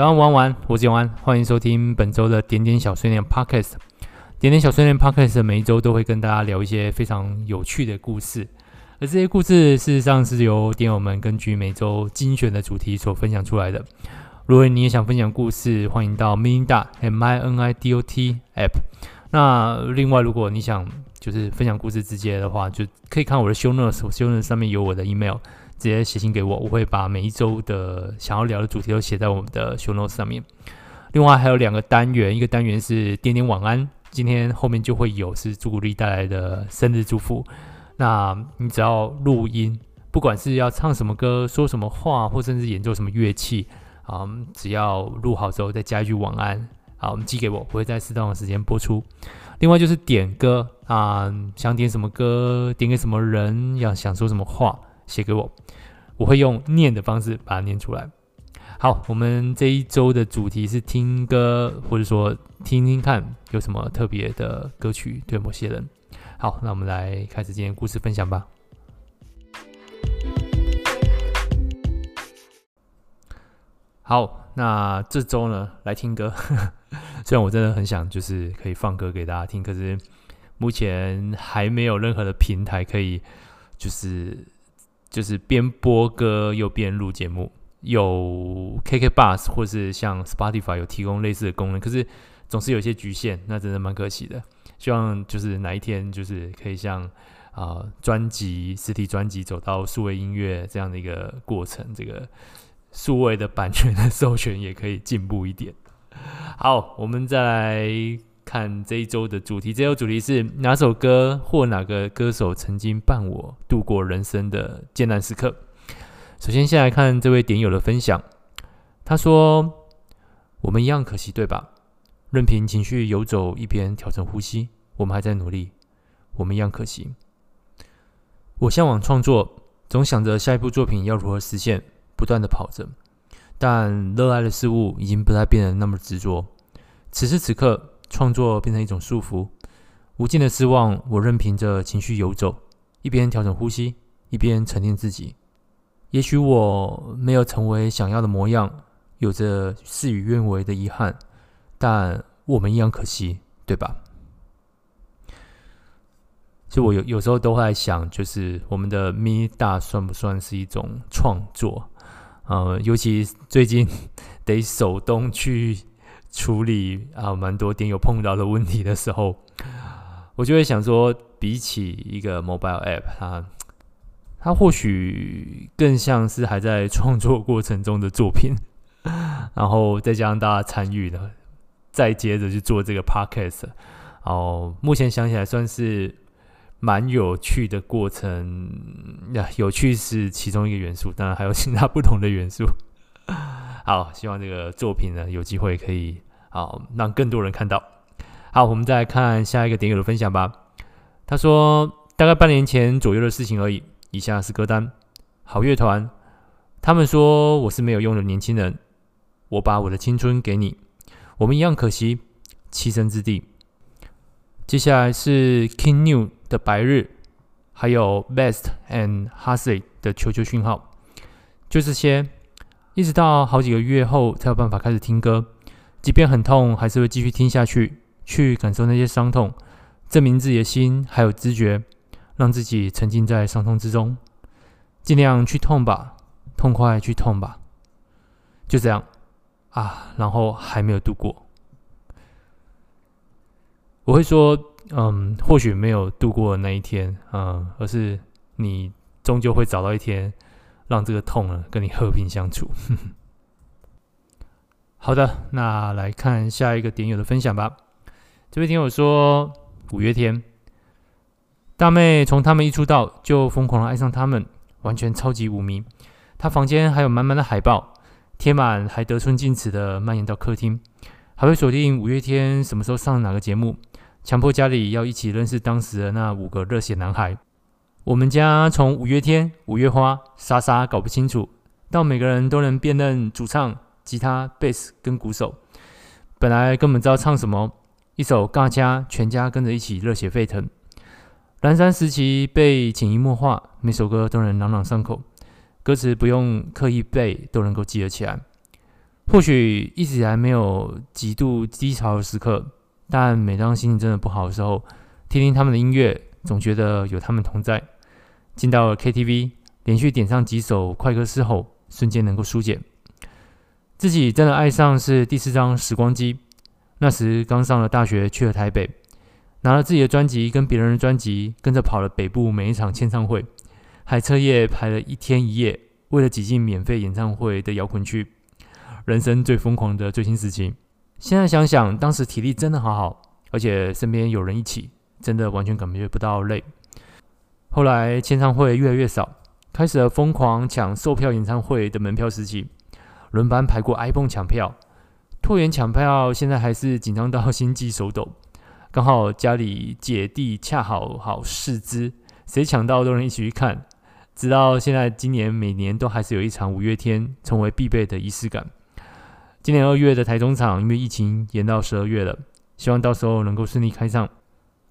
早安，晚安，我是永安，欢迎收听本周的点点小碎念 Podcast。点点小碎念 Podcast 每一周都会跟大家聊一些非常有趣的故事，而这些故事事实上是由点友们根据每周精选的主题所分享出来的。如果你也想分享故事，欢迎到 Minidot M I N I D O T App。那另外，如果你想就是分享故事直接的话，就可以看我的 Show Notes，Show Notes 上面有我的 email。直接写信给我，我会把每一周的想要聊的主题都写在我们的 show notes 上面。另外还有两个单元，一个单元是点点晚安，今天后面就会有是朱古力带来的生日祝福。那你只要录音，不管是要唱什么歌、说什么话，或甚至演奏什么乐器，啊，只要录好之后再加一句晚安，好，我们寄给我，我会在适当的时间播出。另外就是点歌啊，想点什么歌，点给什么人，要想说什么话，写给我。我会用念的方式把它念出来。好，我们这一周的主题是听歌，或者说听听看有什么特别的歌曲对某些人。好，那我们来开始今天故事分享吧。好，那这周呢，来听歌。虽然我真的很想就是可以放歌给大家听，可是目前还没有任何的平台可以就是。就是边播歌又边录节目，有 KK Bus 或是像 Spotify 有提供类似的功能，可是总是有一些局限，那真的蛮可惜的。希望就是哪一天就是可以像啊专辑实体专辑走到数位音乐这样的一个过程，这个数位的版权的 授权也可以进步一点。好，我们再来。看这一周的主题，这周主题是哪首歌或哪个歌手曾经伴我度过人生的艰难时刻。首先，先来看这位点友的分享。他说：“我们一样可惜，对吧？任凭情绪游走，一边调整呼吸，我们还在努力。我们一样可惜。我向往创作，总想着下一部作品要如何实现，不断的跑着。但热爱的事物已经不再变得那么执着。此时此刻。”创作变成一种束缚，无尽的失望。我任凭着情绪游走，一边调整呼吸，一边沉淀自己。也许我没有成为想要的模样，有着事与愿违的遗憾，但我们一样可惜，对吧？就我有有时候都会在想，就是我们的 Minidot 算不算是一种创作？呃，尤其最近得手动去。处理啊，蛮多点友碰到的问题的时候，我就会想说，比起一个 mobile app，它它或许更像是还在创作过程中的作品，然后再加上大家参与的，再接着去做这个 podcast，哦，目前想起来算是蛮有趣的过程呀，有趣是其中一个元素，当然还有其他不同的元素。好，希望这个作品呢，有机会可以好让更多人看到。好，我们再来看下一个点友的分享吧。他说，大概半年前左右的事情而已。以下是歌单：好乐团，他们说我是没有用的年轻人，我把我的青春给你，我们一样可惜，栖身之地。接下来是 King New 的白日，还有 Best and Hussey 的求救讯号，就这些。一直到好几个月后才有办法开始听歌，即便很痛，还是会继续听下去，去感受那些伤痛，证明自己的心还有知觉，让自己沉浸在伤痛之中，尽量去痛吧，痛快去痛吧，就这样啊，然后还没有度过。我会说，嗯，或许没有度过的那一天，嗯，而是你终究会找到一天。让这个痛呢跟你和平相处。好的，那来看下一个点友的分享吧。这位点友说：“五月天，大妹从他们一出道就疯狂的爱上他们，完全超级无迷。他房间还有满满的海报，贴满还得寸进尺的蔓延到客厅，还会锁定五月天什么时候上哪个节目，强迫家里要一起认识当时的那五个热血男孩。”我们家从五月天、五月花、莎莎搞不清楚，到每个人都能辨认主唱、吉他、贝斯跟鼓手。本来根本知道唱什么，一首《尬家》，全家跟着一起热血沸腾。蓝山时期被潜移默化，每首歌都能朗朗上口，歌词不用刻意背都能够记得起来。或许一直以来没有极度低潮的时刻，但每当心情真的不好的时候，听听他们的音乐，总觉得有他们同在。进到了 KTV，连续点上几首快歌之后，瞬间能够纾解。自己真的爱上是第四张时光机，那时刚上了大学，去了台北，拿了自己的专辑跟别人的专辑，跟着跑了北部每一场签唱会，还彻夜排了一天一夜，为了挤进免费演唱会的摇滚区。人生最疯狂的最新时期，现在想想，当时体力真的好好，而且身边有人一起，真的完全感觉不到累。后来签唱会越来越少，开始了疯狂抢售票演唱会的门票时期，轮班排过 iPhone 抢票，拖延抢票，现在还是紧张到心悸手抖。刚好家里姐弟恰好好视资，谁抢到都能一起去看。直到现在，今年每年都还是有一场五月天，成为必备的仪式感。今年二月的台中场，因为疫情延到十二月了，希望到时候能够顺利开唱。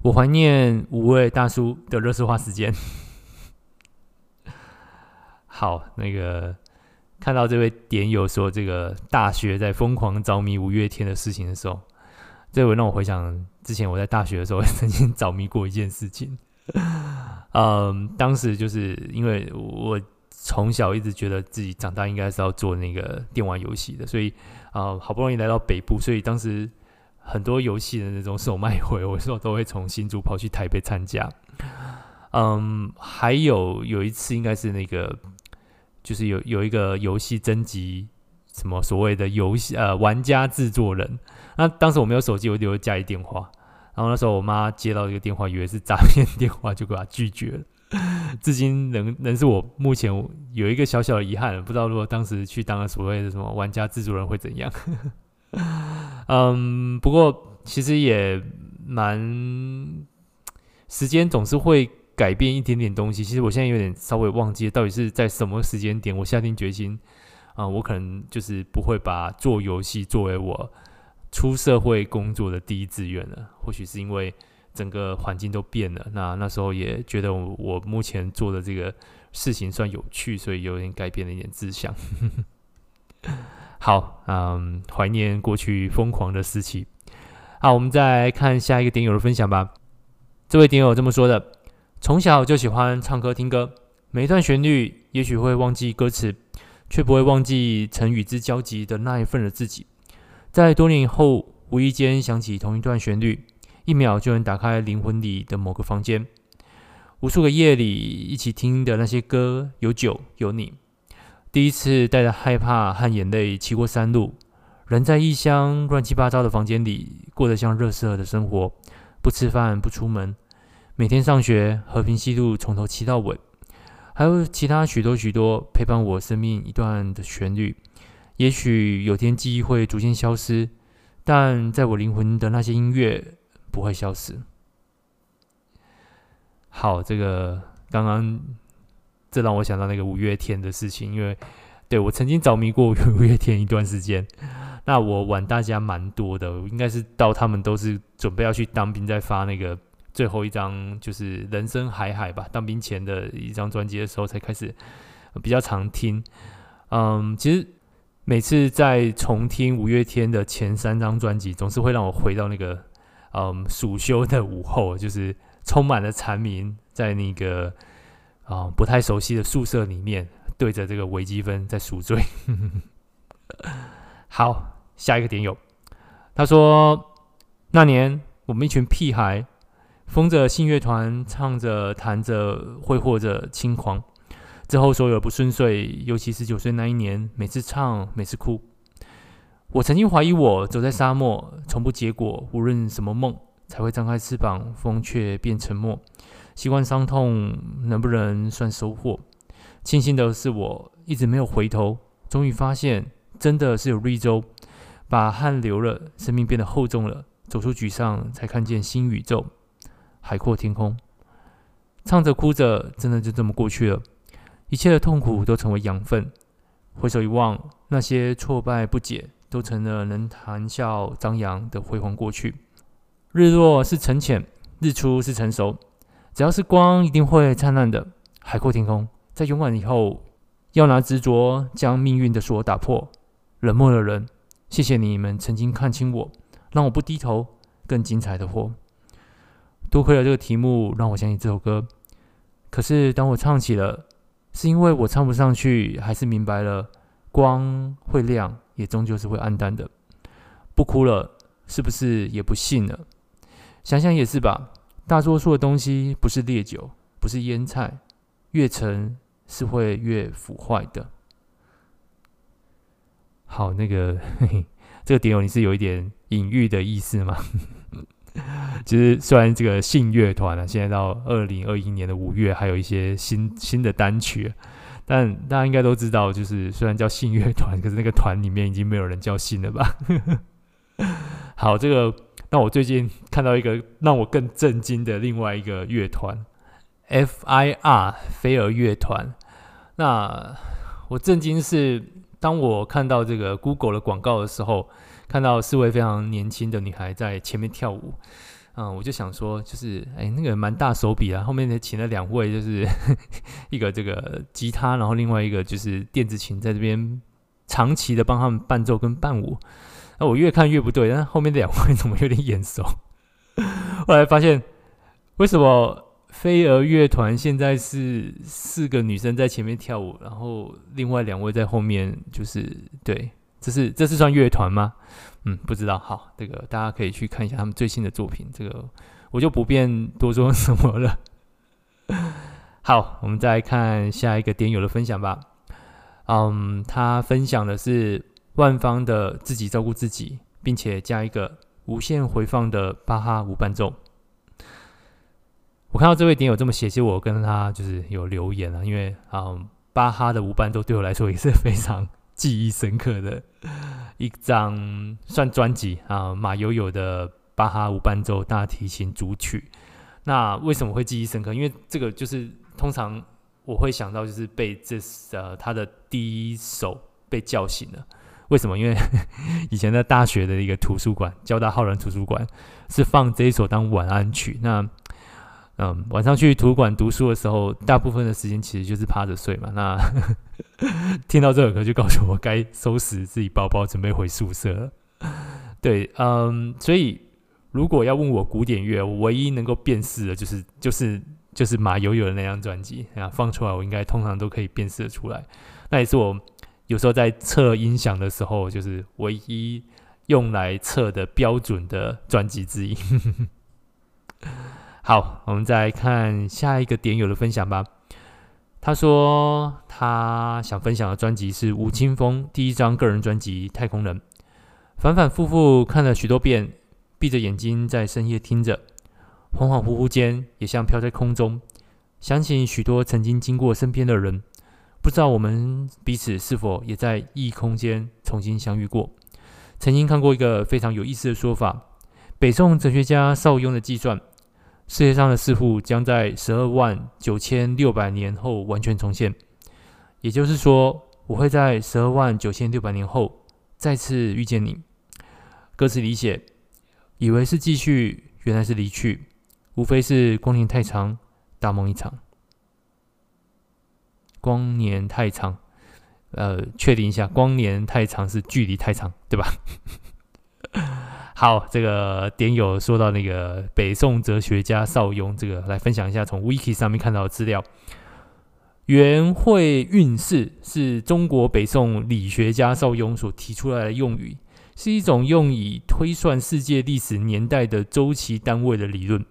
我怀念五位大叔的垃圾话时间。好，那个看到这位点友说这个大学在疯狂着迷五月天的事情的时候，这会让我回想之前我在大学的时候曾经着迷过一件事情。嗯，当时就是因为我从小一直觉得自己长大应该是要做那个电玩游戏的，所以。啊、好不容易来到北部，所以当时很多游戏的那种首卖会，我说都会从新竹跑去台北参加。嗯，还有有一次应该是那个，就是有有一个游戏征集什么所谓的游戏呃玩家制作人。那当时我没有手机，我留家里电话。然后那时候我妈接到一个电话，以为是诈骗电话，就给她拒绝了。至今仍仍是我目前有一个小小的遗憾，不知道如果当时去当了所谓的什么玩家制作人会怎样。嗯，不过其实也蛮，时间总是会改变一点点东西。其实我现在有点稍微忘记到底是在什么时间点，我下定决心啊、我可能就是不会把做游戏作为我出社会工作的第一志愿了。或许是因为。整个环境都变了，那那时候也觉得我目前做的这个事情算有趣，所以有点改变了一点志向。好，嗯，怀念过去疯狂的时期。好，我们再来看下一个点友的分享吧。这位点友这么说的：从小就喜欢唱歌听歌，每一段旋律也许会忘记歌词，却不会忘记曾与之交集的那一份的自己。在多年以后，无意间想起同一段旋律。一秒就能打开灵魂里的某个房间，无数个夜里一起听的那些歌，有酒有你。第一次带着害怕和眼泪骑过山路，人在异乡乱七八糟的房间里，过得像垃圾的生活，不吃饭不出门，每天上学和平西路从头骑到尾，还有其他许多许多陪伴我生命一段的旋律。也许有天记忆会逐渐消失，但在我灵魂的那些音乐。不会消失。好，这个刚刚这让我想到那个五月天的事情，因为对我曾经着迷过五月天一段时间。那我晚大家蛮多的，应该是到他们都是准备要去当兵，再发那个最后一张就是《人生海海》吧，当兵前的一张专辑的时候才开始比较常听。嗯，其实每次在重听五月天的前三张专辑，总是会让我回到那个。嗯，暑休的午后，就是充满了蝉鸣，在那个啊、不太熟悉的宿舍里面，对着这个微积分在赎罪。好，下一个点友，他说那年我们一群屁孩，疯着信乐团，唱着弹着，挥霍着轻狂。之后所有不顺遂，尤其十九岁那一年，每次唱，每次哭。我曾经怀疑，我走在沙漠，从不结果。无论什么梦，才会张开翅膀，风却变沉默。习惯伤痛，能不能算收获？庆幸的是，我一直没有回头。终于发现，真的是有绿洲，把汗流了，生命变得厚重了。走出沮丧，才看见新宇宙，海阔天空。唱着哭着，真的就这么过去了。一切的痛苦都成为养分。回首一望，那些挫败不解。都成了能谈笑张扬的辉煌过去。日落是沉潜，日出是成熟。只要是光，一定会灿烂的。海阔天空，在勇敢以后，要拿执着将命运的锁打破。冷漠的人，谢谢你们曾经看清我，让我不低头，更精彩的活。多亏了这个题目，让我想起这首歌。可是当我唱起了，是因为我唱不上去，还是明白了光会亮，也终究是会暗淡的。不哭了，是不是也不信了？想想也是吧。大多数的东西不是烈酒，不是腌菜，越陈是会越腐坏的。好，那个嘿嘿 这个点友，你是有一点隐喻的意思吗？其 实虽然这个信乐团啊，现在到二零二一年的五月，还有一些新新的单曲，但大家应该都知道，就是虽然叫信乐团，可是那个团里面已经没有人叫信了吧？好，这个那我最近看到一个让我更震惊的另外一个乐团，F.I.R. 飞儿乐团。那我震惊是，当我看到这个 Google 的广告的时候，看到四位非常年轻的女孩在前面跳舞。嗯，我就想说，就是哎，那个蛮大手笔啊，后面请了两位，就是 一个这个吉他，然后另外一个就是电子琴，在这边长期的帮他们伴奏跟伴舞。那我越看越不对，但后面的两位怎么有点眼熟？后来发现，为什么飞儿乐团现在是四个女生在前面跳舞，然后另外两位在后面，就是对，这是这是算乐团吗？嗯，不知道。好，这个大家可以去看一下他们最新的作品。这个我就不便多说什么了。好，我们再来看下一个点友的分享吧。嗯，他分享的是万方的自己照顾自己，并且加一个无限回放的巴哈无伴奏。我看到这位点友这么写，其实我跟他就是有留言了，因为嗯，巴哈的无伴奏对我来说也是非常记忆深刻的。一张算专辑啊，马友友的巴哈无伴奏大提琴组曲。那为什么会记忆深刻？因为这个就是通常我会想到就是被这呃他的第一首被叫醒了。为什么？因为 以前在大学的一个图书馆，交大浩然图书馆是放这一首当晚安曲。那嗯，晚上去图书馆读书的时候，大部分的时间其实就是趴着睡嘛。那 听到这首歌，就告诉我该收拾自己包包，准备回宿舍。对，嗯，所以如果要问我古典乐，我唯一能够辨识的，就是就是就是马友友的那张专辑啊，放出来我应该通常都可以辨识的出来。那也是我有时候在测音响的时候，就是唯一用来测的标准的专辑之一。好，我们再看下一个点友的分享吧。他说他想分享的专辑是吴青峰第一张个人专辑《太空人》，反反复复看了许多遍，闭着眼睛在深夜听着，恍恍惚惚间也像飘在空中，想起许多曾经经过身边的人，不知道我们彼此是否也在异空间重新相遇过。曾经看过一个非常有意思的说法，北宋哲学家邵雍的计算。世界上的事物将在十二万九千六百年后完全重现，也就是说，我会在十二万九千六百年后再次遇见你。歌词里写，以为是继续，原来是离去，无非是光年太长，大梦一场。光年太长，呃，确定一下，光年太长是距离太长，对吧？好，这个点友说到那个北宋哲学家邵雍，这个来分享一下从 Wiki 上面看到的资料。元会运势是中国北宋理学家邵雍所提出来的用语，是一种用以推算世界历史年代的周期单位的理论。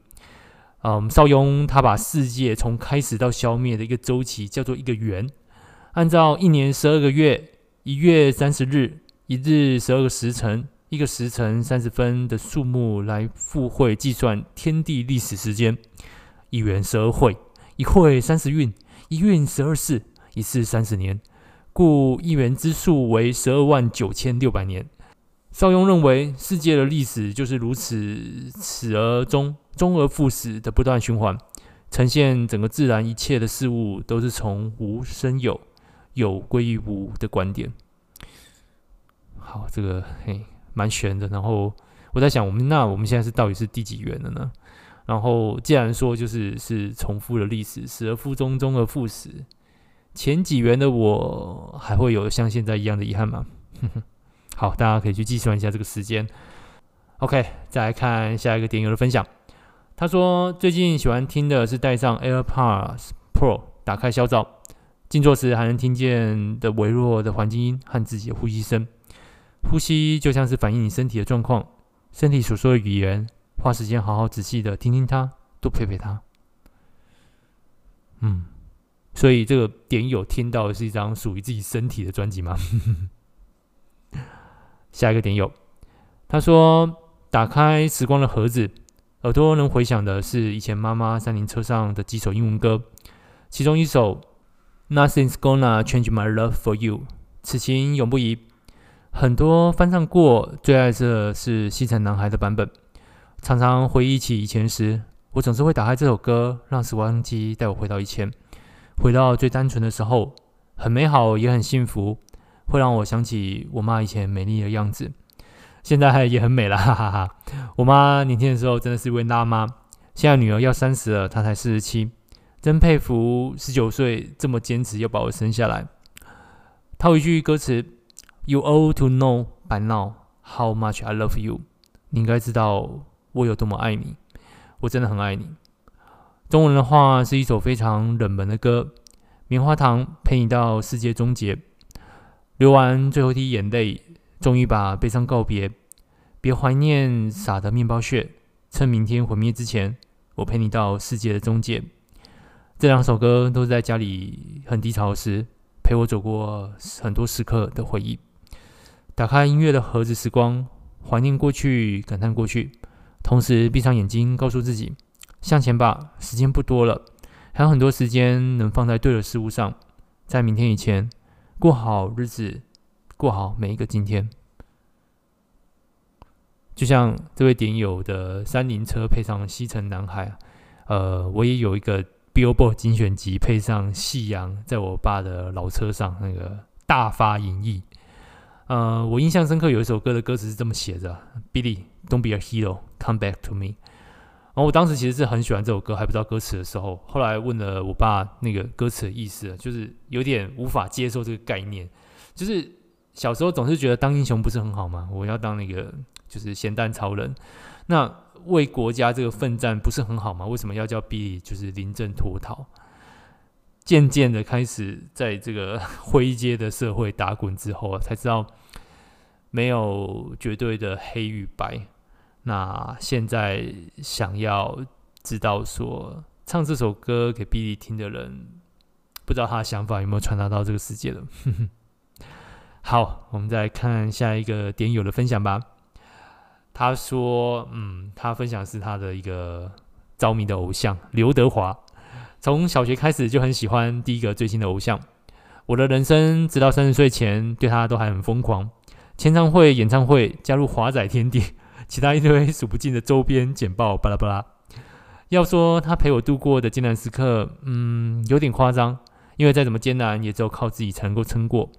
嗯，邵雍他把世界从开始到消灭的一个周期叫做一个元，按照一年十二个月，一月三十日，一日十二个时辰。一个时辰三十分的数目来复会计算天地历史时间，一元十二会，一会三十运，一运十二世，一世三十年，故一元之数为十二万九千六百年。邵雍认为，世界的历史就是如此，始而终，终而复始的不断循环，呈现整个自然一切的事物都是从无生有，有归于无的观点。好，这个嘿。蛮悬的，然后我在想，我们那我们现在是到底是第几元了呢？然后既然说就是是重复的历史，始而复终，终而复始，前几元的我还会有像现在一样的遗憾吗？好，大家可以去计算一下这个时间。OK，再来看下一个点友的分享。他说最近喜欢听的是戴上 AirPods Pro，打开消噪，静坐时还能听见的微弱的环境音和自己的呼吸声。呼吸就像是反映你身体的状况，身体所说的语言，花时间好好仔细的听听它，多陪陪它。嗯，所以这个点友听到的是一张属于自己身体的专辑吗？下一个点友，他说打开时光的盒子。耳朵能回想的是以前妈妈三轮车上的几首英文歌，其中一首《Nothing's Gonna Change My Love for You》，此情永不移。很多翻唱过，最爱的是西城男孩的版本。常常回忆起以前时，我总是会打开这首歌，让时光机带我回到以前，回到最单纯的时候，很美好也很幸福，会让我想起我妈以前美丽的样子。现在也很美了，哈哈哈。我妈年轻的时候真的是一位辣妈，现在女儿要三十了，她才四十七，真佩服十九岁这么坚持要把我生下来。套一句歌词：You ought to know by now how much I love you。你应该知道我有多么爱你，我真的很爱你。中文的话是一首非常冷门的歌，《棉花糖》陪你到世界终结，流完最后一滴眼泪。终于把悲伤告别，别怀念撒的面包屑，趁明天毁灭之前，我陪你到世界的终结。这两首歌都是在家里很低潮时，陪我走过很多时刻的回忆。打开音乐的盒子，时光，怀念过去，感叹过去，同时闭上眼睛，告诉自己向前吧，时间不多了，还有很多时间能放在对的事物上，在明天以前过好日子。过好每一个今天，就像这位点友的三轮车配上西城男孩，呃，我也有一个 Billboard 精选集配上夕阳，在我爸的老车上那个大发淫意。呃，我印象深刻有一首歌的歌词是这么写着：Billy, don't be a hero, come back to me。然后我当时其实是很喜欢这首歌，还不知道歌词的时候，后来问了我爸那个歌词的意思，就是有点无法接受这个概念，就是。小时候总是觉得当英雄不是很好吗？我要当那个就是咸蛋超人，那为国家这个奋战不是很好吗？为什么要叫 B 就是临阵脱逃？渐渐的开始在这个 灰阶的社会打滚之后，才知道没有绝对的黑与白。那现在想要知道说唱这首歌给 Billy 听的人，不知道他的想法有没有传达到这个世界了。好，我们再看下一个点友的分享吧。他说：“嗯，他分享是他的一个着迷的偶像刘德华，从小学开始就很喜欢第一个追星的偶像。我的人生直到三十岁前，对他都还很疯狂。签唱会、演唱会，加入华仔天地，其他一堆数不尽的周边简报，巴拉巴拉。要说他陪我度过的艰难时刻，嗯，有点夸张，因为再怎么艰难，也只有靠自己才能够撑过。”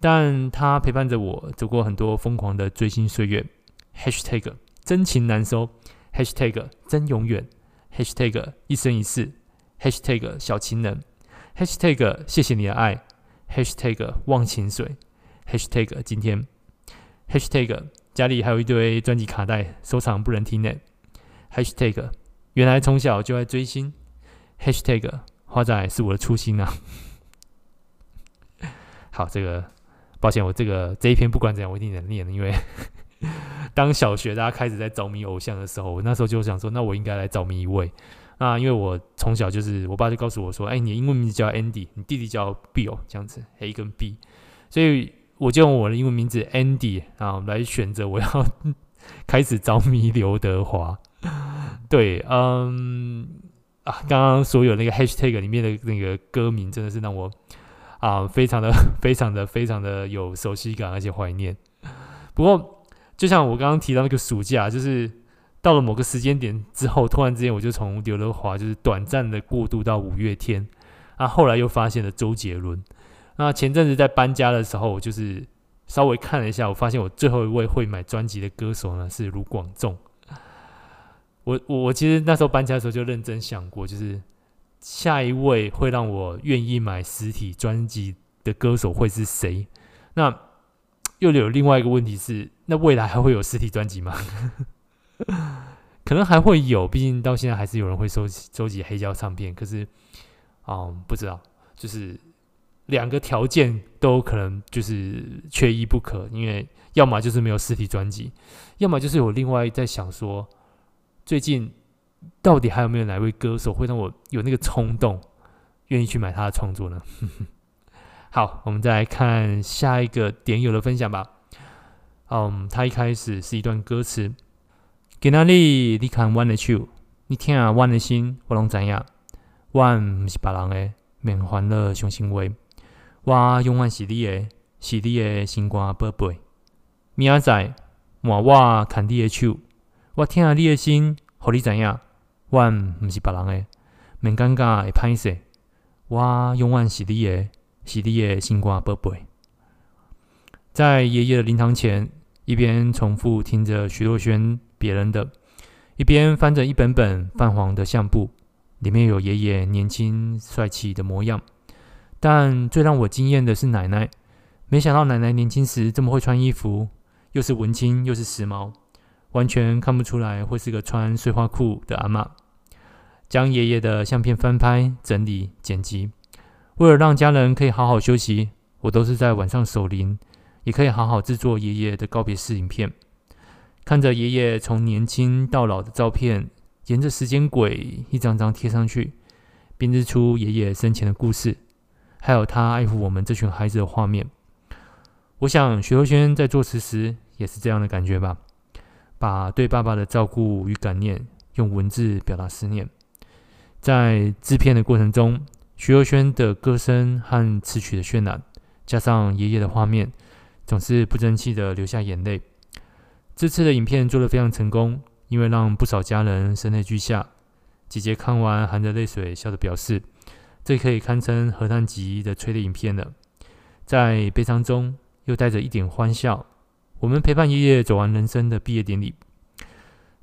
但他陪伴着我走过很多疯狂的追星岁月。#hashtag 真情难收，#hashtag 真永远，#hashtag 一生一世，#hashtag 小情人，#hashtag 谢谢你的爱，#hashtag 忘情水，#hashtag 今天，#hashtag 家里还有一堆专辑卡带收藏不能听呢，#hashtag 原来从小就爱追星，#hashtag 花仔是我的初心啊。好，这个。抱歉，我这个这一篇不管怎样，我一定能念，因为 当小学大家开始在着迷偶像的时候，我那时候就想说，那我应该来着迷一位。那因为我从小就是，我爸就告诉我说，哎，你的英文名字叫 Andy，你弟弟叫 Bill，这样子 A 跟 B，所以我就用我的英文名字 Andy 啊来选择我要 开始着迷刘德华。对，嗯啊，刚刚所有那个 Hashtag 里面的那个歌名，真的是让我。啊，非常的、非常的、非常的有熟悉感，而且怀念。不过，就像我刚刚提到那个暑假，就是到了某个时间点之后，突然之间我就从刘德华就是短暂的过渡到五月天，啊，后来又发现了周杰伦。那前阵子在搬家的时候，我就是稍微看了一下，我发现我最后一位会买专辑的歌手呢是卢广仲。我我我其实那时候搬家的时候就认真想过，就是。下一位会让我愿意买实体专辑的歌手会是谁？那又有另外一个问题是，那未来还会有实体专辑吗？可能还会有，毕竟到现在还是有人会收集收集黑胶唱片。可是，嗯，不知道，就是两个条件都可能就是缺一不可，因为要么就是没有实体专辑，要么就是我另外在想说，最近到底还有没有哪位歌手会让我有那个冲动，愿意去买他的创作呢？好，我们再来看下一个点友的分享吧。嗯，他一开始是一段歌词。今仔日你牵阮的手，你听阮的心，我拢知影。阮毋是别人的，免烦恼伤心话。我永远是你的，是你的心肝宝贝。明仔载，换我牵你的手，我听你的心，互你知影。阮毋是别人的，免尴尬会歹势。我永远是你的，是你的心肝宝贝。在爷爷的灵堂前，一边重复听着徐若瑄。别人的，一边翻着一本本泛黄的相簿，里面有爷爷年轻帅气的模样。但最让我惊艳的是奶奶，没想到奶奶年轻时这么会穿衣服，又是文青又是时髦，完全看不出来会是个穿碎花裤的阿妈。将爷爷的相片翻拍、整理、剪辑，为了让家人可以好好休息，我都是在晚上守灵，也可以好好制作爷爷的告别式影片。看着爷爷从年轻到老的照片，沿着时间轨一张张贴上去，编织出爷爷生前的故事，还有他爱护我们这群孩子的画面。我想徐若瑄在作词时也是这样的感觉吧，把对爸爸的照顾与感念用文字表达思念。在制片的过程中，徐若瑄的歌声和词曲的渲染，加上爷爷的画面，总是不争气的流下眼泪。这次的影片做得非常成功，因为让不少家人声泪俱下。姐姐看完含着泪水笑着表示：“这可以堪称核弹级的催泪影片了。”在悲伤中又带着一点欢笑。我们陪伴爷爷走完人生的毕业典礼。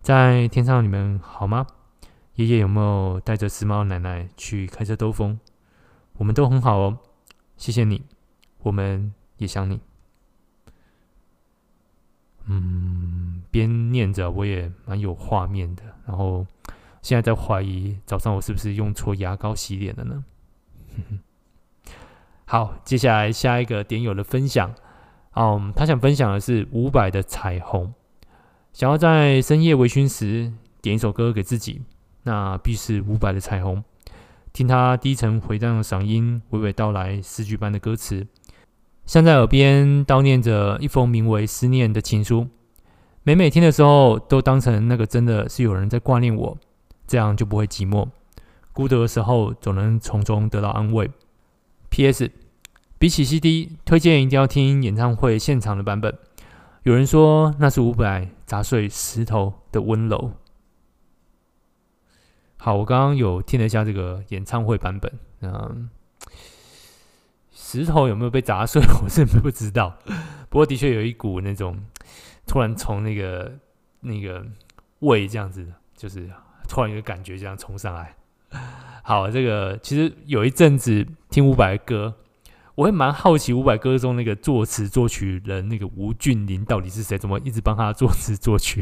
在天上，你们好吗？爷爷有没有带着时髦奶奶去开车兜风？我们都很好哦，谢谢你，我们也想你。嗯，边念着我也蛮有画面的，然后现在在怀疑早上我是不是用错牙膏洗脸了呢？好，接下来下一个点友的分享，嗯，他想分享的是伍佰的《彩虹》，想要在深夜微醺时点一首歌给自己，那必是伍佰的《彩虹》，听他低沉回荡的嗓音娓娓道来诗句般的歌词。像在耳边叨念着一封名为《思念》的情书，每每听的时候，都当成那个真的是有人在挂念我，这样就不会寂寞。孤独的时候，总能从中得到安慰。P.S. 比起 CD，推荐一定要听演唱会现场的版本。有人说那是伍佰砸碎石头的温柔。好，我刚刚有听了一下这个演唱会版本，嗯。石头有没有被砸碎？我是不知道。不过的确有一股那种突然从那个那个胃这样子，就是突然一个感觉这样冲上来。好，这个其实有一阵子听伍佰的歌，我会蛮好奇伍佰歌中那个作词作曲人那个吴俊霖到底是谁？怎么一直帮他作词作曲？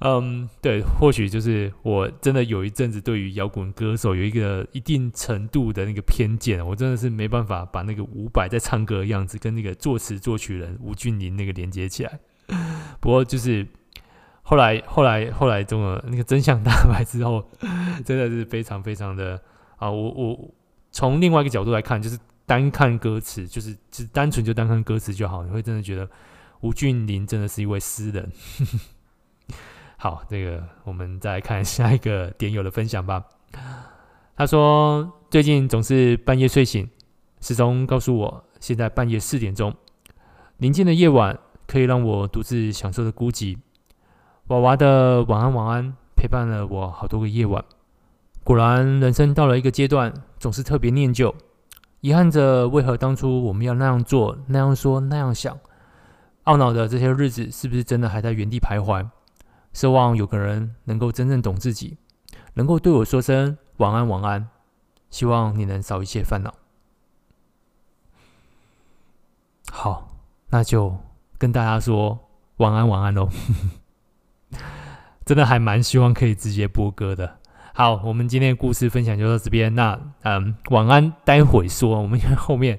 嗯对，或许就是我真的有一阵子对于摇滚歌手有一个一定程度的那个偏见，我真的是没办法把那个伍佰在唱歌的样子跟那个作词作曲人吴俊霖那个连接起来。不过就是后来后来后来中了那个真相大白之后，真的是非常非常的啊！我我从另外一个角度来看，就是单看歌词，就是只单纯就单看歌词就好，你会真的觉得吴俊霖真的是一位诗人。好，这个我们再来看下一个点友的分享吧。他说，最近总是半夜睡醒，时钟告诉我现在半夜四点钟。宁静的夜晚可以让我独自享受的孤寂。娃娃的晚安晚安陪伴了我好多个夜晚。果然，人生到了一个阶段，总是特别念旧，遗憾着为何当初我们要那样做、那样说、那样想，懊恼的这些日子是不是真的还在原地徘徊？奢望有个人能够真正懂自己，能够对我说声晚安晚安。希望你能少一些烦恼。好，那就跟大家说晚安，晚安喽。真的还蛮希望可以直接播歌的。好，我们今天的故事分享就到这边。那嗯，晚安，待会说。我们后面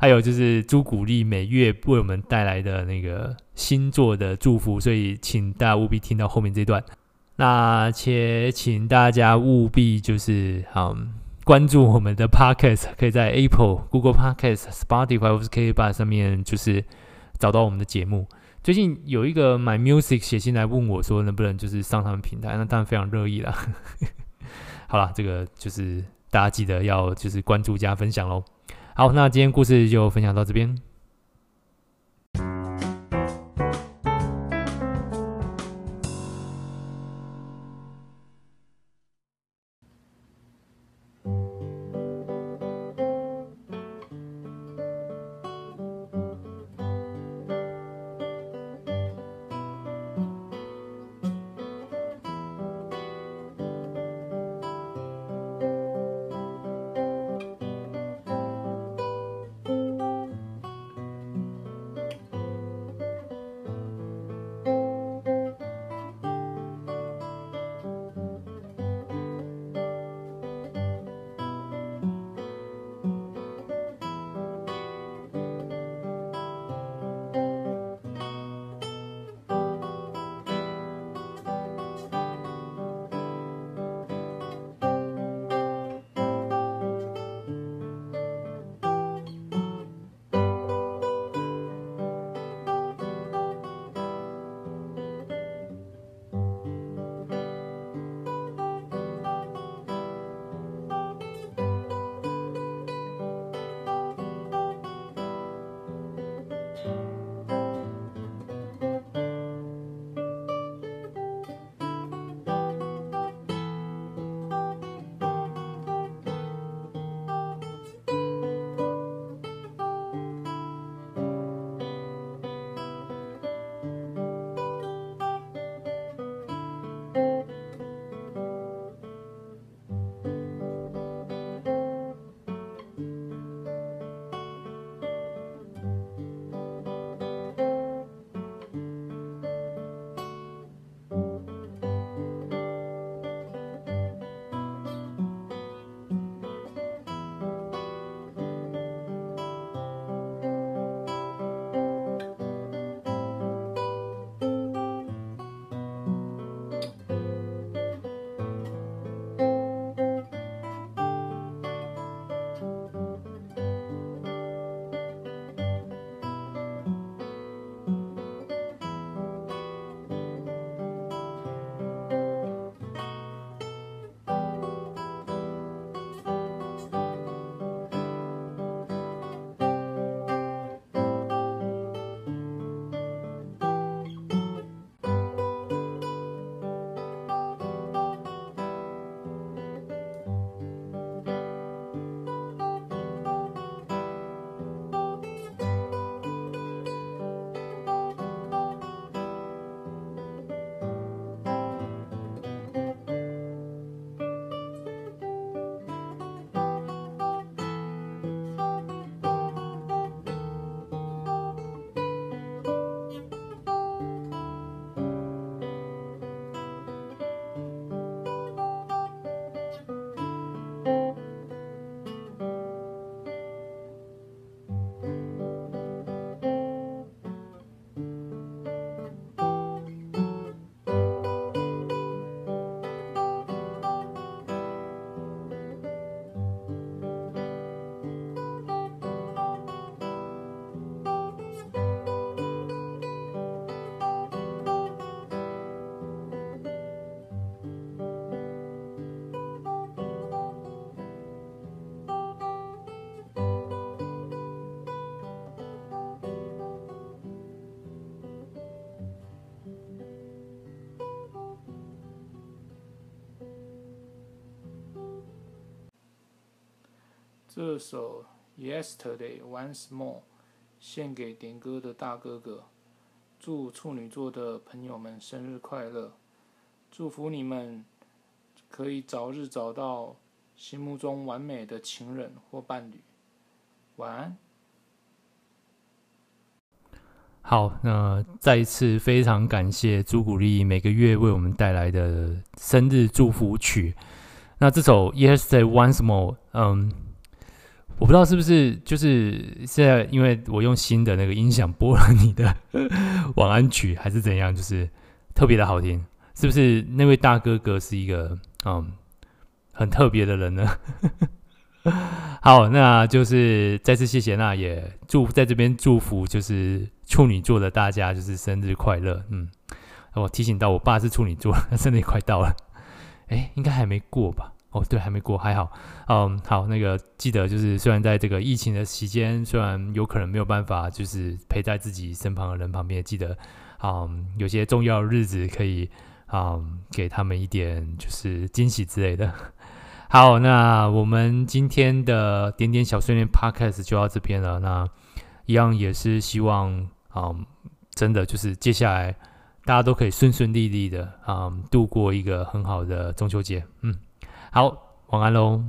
还有就是朱古力每月为我们带来的那个星座的祝福，所以请大家务必听到后面这段。那且请大家务必就是嗯关注我们的 Podcast，可以在 Apple、Google Podcast、Spotify 或是 KKBOX 上面就是找到我们的节目。最近有一个买 Music 写信来问我说，能不能就是上他们平台？那当然非常乐意啦。好了，这个就是大家记得要就是关注加分享喽。好，那今天故事就分享到这边。这首《Yesterday Once More》献给点歌的大哥哥，祝处女座的朋友们生日快乐！祝福你们可以早日找到心目中完美的情人或伴侣。晚安。好，那再一次非常感谢朱古力每个月为我们带来的生日祝福曲。那这首 Yesterday Once More，嗯，我不知道是不是就是现在，因为我用新的那个音响播了你的 晚安曲，还是怎样，就是特别的好听。是不是那位大哥哥是一个嗯很特别的人呢？好，那就是再次谢谢，那也祝在这边祝福，就是处女座的大家，就是生日快乐。嗯，我提醒到我爸是处女座，生日也快到了。哎，应该还没过吧？哦，对，还没过，还好。嗯，好，那个记得就是，虽然在这个疫情的期间，虽然有可能没有办法，就是陪在自己身旁的人旁边，记得，嗯，有些重要的日子可以，嗯，给他们一点就是惊喜之类的。好，那我们今天的点点小碎念 Podcast 就到这边了。那一样也是希望，嗯，真的就是接下来大家都可以顺顺利利的，嗯，度过一个很好的中秋节。嗯，好，晚安喽。